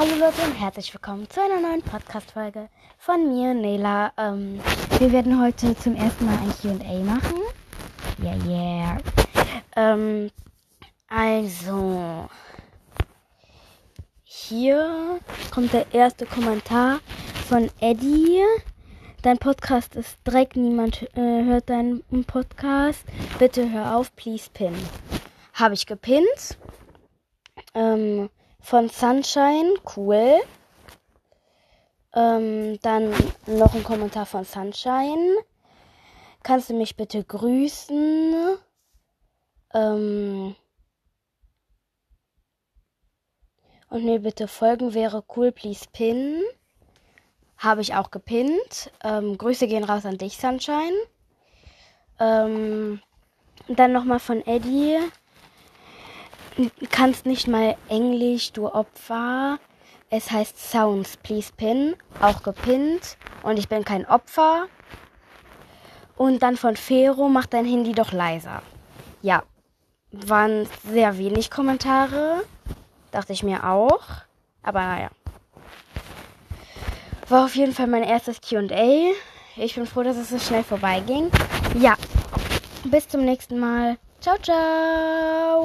Hallo Leute und herzlich willkommen zu einer neuen Podcast-Folge von mir, Nela. Ähm, wir werden heute zum ersten Mal ein QA machen. Yeah, yeah. Ähm, also, hier kommt der erste Kommentar von Eddie. Dein Podcast ist Dreck, niemand äh, hört deinen Podcast. Bitte hör auf, please pin. Habe ich gepinnt. Ähm, von Sunshine, cool. Ähm, dann noch ein Kommentar von Sunshine. Kannst du mich bitte grüßen? Ähm, und mir bitte folgen wäre cool, please pin. Habe ich auch gepinnt. Ähm, Grüße gehen raus an dich, Sunshine. Ähm, dann nochmal von Eddie. Kannst nicht mal Englisch, du Opfer. Es heißt Sounds, please pin. Auch gepinnt. Und ich bin kein Opfer. Und dann von Fero, mach dein Handy doch leiser. Ja, waren sehr wenig Kommentare. Dachte ich mir auch. Aber naja. War auf jeden Fall mein erstes QA. Ich bin froh, dass es so schnell vorbeiging. Ja, bis zum nächsten Mal. Ciao, ciao.